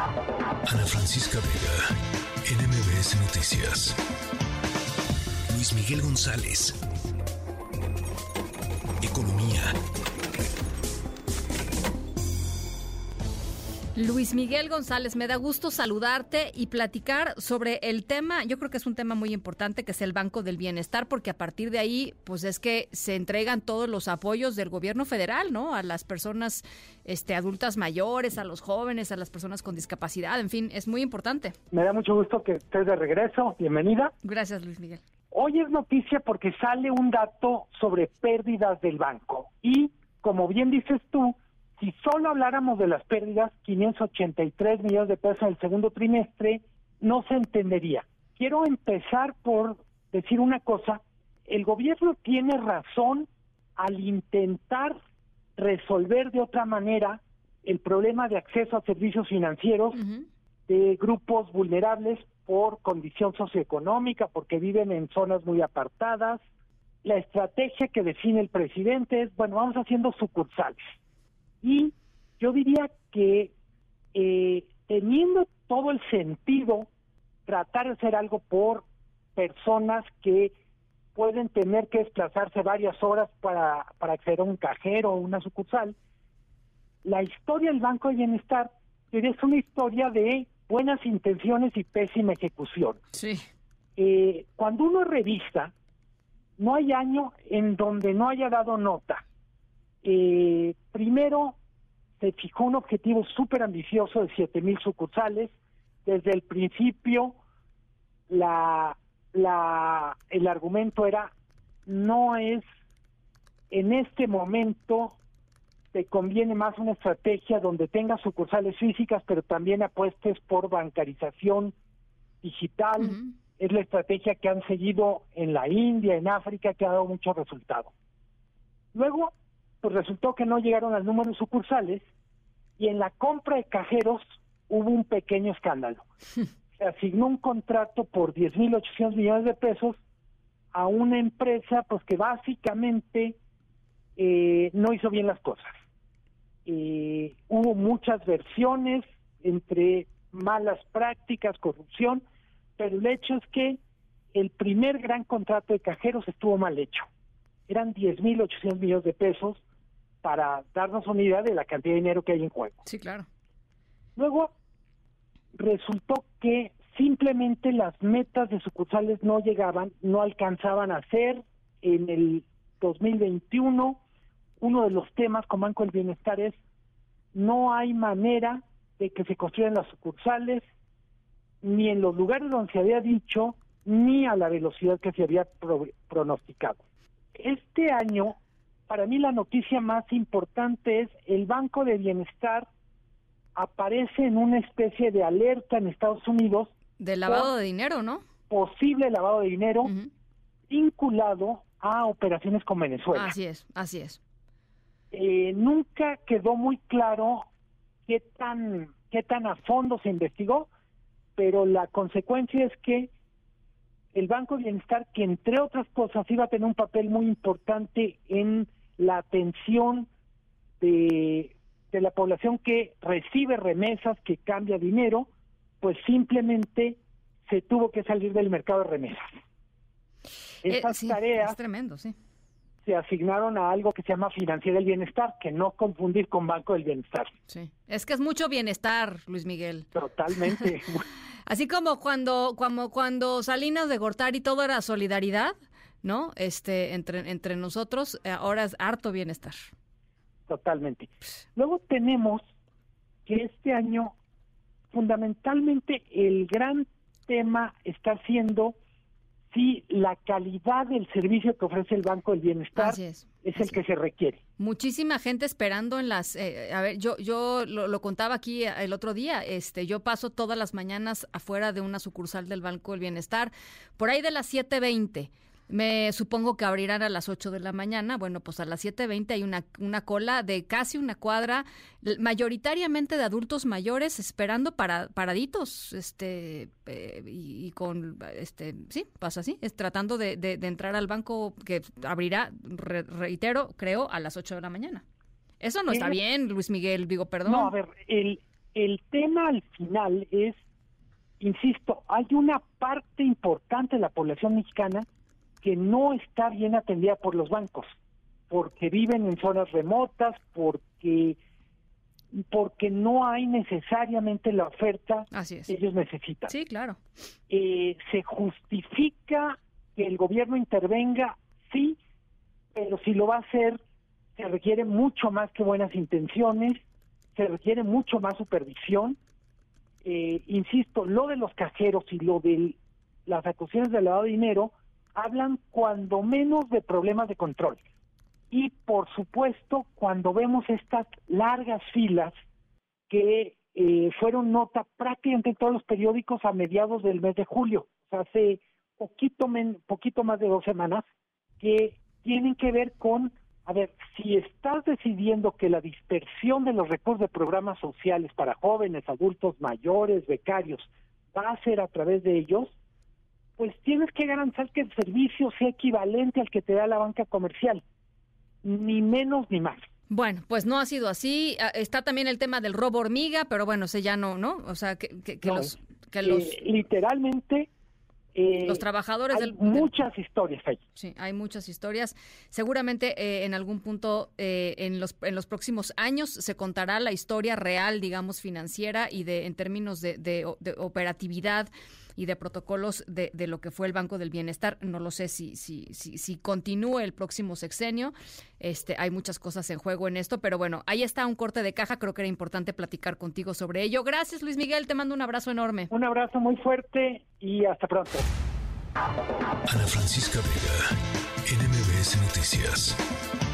Ana Francisca Vega, NMBS Noticias. Luis Miguel González. Economía. Luis Miguel González, me da gusto saludarte y platicar sobre el tema, yo creo que es un tema muy importante, que es el Banco del Bienestar, porque a partir de ahí, pues es que se entregan todos los apoyos del gobierno federal, ¿no? A las personas este, adultas mayores, a los jóvenes, a las personas con discapacidad, en fin, es muy importante. Me da mucho gusto que estés de regreso, bienvenida. Gracias, Luis Miguel. Hoy es noticia porque sale un dato sobre pérdidas del banco y, como bien dices tú, si solo habláramos de las pérdidas, 583 millones de pesos en el segundo trimestre, no se entendería. Quiero empezar por decir una cosa, el gobierno tiene razón al intentar resolver de otra manera el problema de acceso a servicios financieros de grupos vulnerables por condición socioeconómica, porque viven en zonas muy apartadas. La estrategia que define el presidente es, bueno, vamos haciendo sucursales y yo diría que eh, teniendo todo el sentido tratar de hacer algo por personas que pueden tener que desplazarse varias horas para, para acceder a un cajero o una sucursal, la historia del Banco de Bienestar es una historia de buenas intenciones y pésima ejecución. Sí. Eh, cuando uno revista, no hay año en donde no haya dado nota eh, primero, se fijó un objetivo súper ambicioso de siete mil sucursales. Desde el principio, la, la, el argumento era, no es, en este momento, te conviene más una estrategia donde tengas sucursales físicas, pero también apuestes por bancarización digital. Es la estrategia que han seguido en la India, en África, que ha dado muchos resultados. Luego, pues resultó que no llegaron al número de sucursales y en la compra de cajeros hubo un pequeño escándalo. Se asignó un contrato por 10.800 millones de pesos a una empresa pues que básicamente eh, no hizo bien las cosas. Eh, hubo muchas versiones entre malas prácticas, corrupción, pero el hecho es que el primer gran contrato de cajeros estuvo mal hecho. Eran 10.800 millones de pesos para darnos una idea de la cantidad de dinero que hay en juego. Sí, claro. Luego, resultó que simplemente las metas de sucursales no llegaban, no alcanzaban a ser en el 2021. Uno de los temas con Banco del Bienestar es no hay manera de que se construyan las sucursales ni en los lugares donde se había dicho ni a la velocidad que se había pronosticado. Este año para mí la noticia más importante es el Banco de Bienestar aparece en una especie de alerta en Estados Unidos. De lavado de dinero, ¿no? Posible lavado de dinero vinculado a operaciones con Venezuela. Así es, así es. Eh, nunca quedó muy claro qué tan, qué tan a fondo se investigó, pero la consecuencia es que el Banco de Bienestar, que entre otras cosas iba a tener un papel muy importante en la atención de, la población que recibe remesas, que cambia dinero, pues simplemente se tuvo que salir del mercado de remesas. Eh, Esas tareas tremendo, sí. se asignaron a algo que se llama Financiera del Bienestar, que no confundir con Banco del Bienestar. Sí, es que es mucho bienestar, Luis Miguel. Totalmente. Así como cuando, cuando, cuando Salinas de Gortari todo era solidaridad, ¿no? Este, entre, entre nosotros, eh, ahora es harto bienestar. Totalmente. Luego tenemos que este año, fundamentalmente, el gran tema está siendo si la calidad del servicio que ofrece el Banco del Bienestar es, el que se requiere. Muchísima gente esperando en las, eh, a ver, yo yo lo, lo, contaba aquí el otro día, este, yo paso todas las mañanas afuera de una sucursal del Banco del Bienestar, por ahí de las 7.20 me supongo que abrirán a las 8 de la mañana. Bueno, pues a las 7.20 hay una, una cola de casi una cuadra, mayoritariamente de adultos mayores esperando para paraditos, este, eh, y, con, este, sí, pasa así, es tratando de, de, entrar al banco que abrirá, reitero, creo, a las 8 de la mañana. Eso no está bien, Luis Miguel, digo, perdón. No, a ver, el, el tema al final es, insisto, hay una parte importante de la población mexicana que no está bien atendida por los bancos, porque viven en zonas remotas, porque porque no hay necesariamente la oferta que ellos necesitan. Sí, claro. Eh, se justifica que el gobierno intervenga, sí, pero si lo va a hacer, se requiere mucho más que buenas intenciones, se requiere mucho más supervisión. Eh, insisto, lo de los cajeros y lo de las acusaciones de lavado de dinero hablan cuando menos de problemas de control. Y por supuesto, cuando vemos estas largas filas que eh, fueron nota prácticamente en todos los periódicos a mediados del mes de julio, hace poquito, poquito más de dos semanas, que tienen que ver con, a ver, si estás decidiendo que la dispersión de los recursos de programas sociales para jóvenes, adultos mayores, becarios, va a ser a través de ellos, pues tienes que garantizar que el servicio sea equivalente al que te da la banca comercial ni menos ni más. Bueno, pues no ha sido así. Ah, está también el tema del robo hormiga, pero bueno, ese ya no, ¿no? O sea, que, que, los... Que los... Eh, literalmente eh, los trabajadores hay muchas historias ahí. Sí, hay muchas historias. Seguramente eh, en algún punto eh, en los en los próximos años se contará la historia real, digamos, financiera y de en términos de, de operatividad y de protocolos de, de, lo que fue el Banco del Bienestar. No lo sé si, si, si, si continúe el próximo sexenio. Este, hay muchas cosas en juego en esto, pero bueno, ahí está un corte de caja. Creo que era importante platicar contigo sobre ello. Gracias, Luis Miguel. Te mando un abrazo enorme. Un abrazo muy fuerte y hasta pronto. Ana Francisca Vega, NMBS Noticias.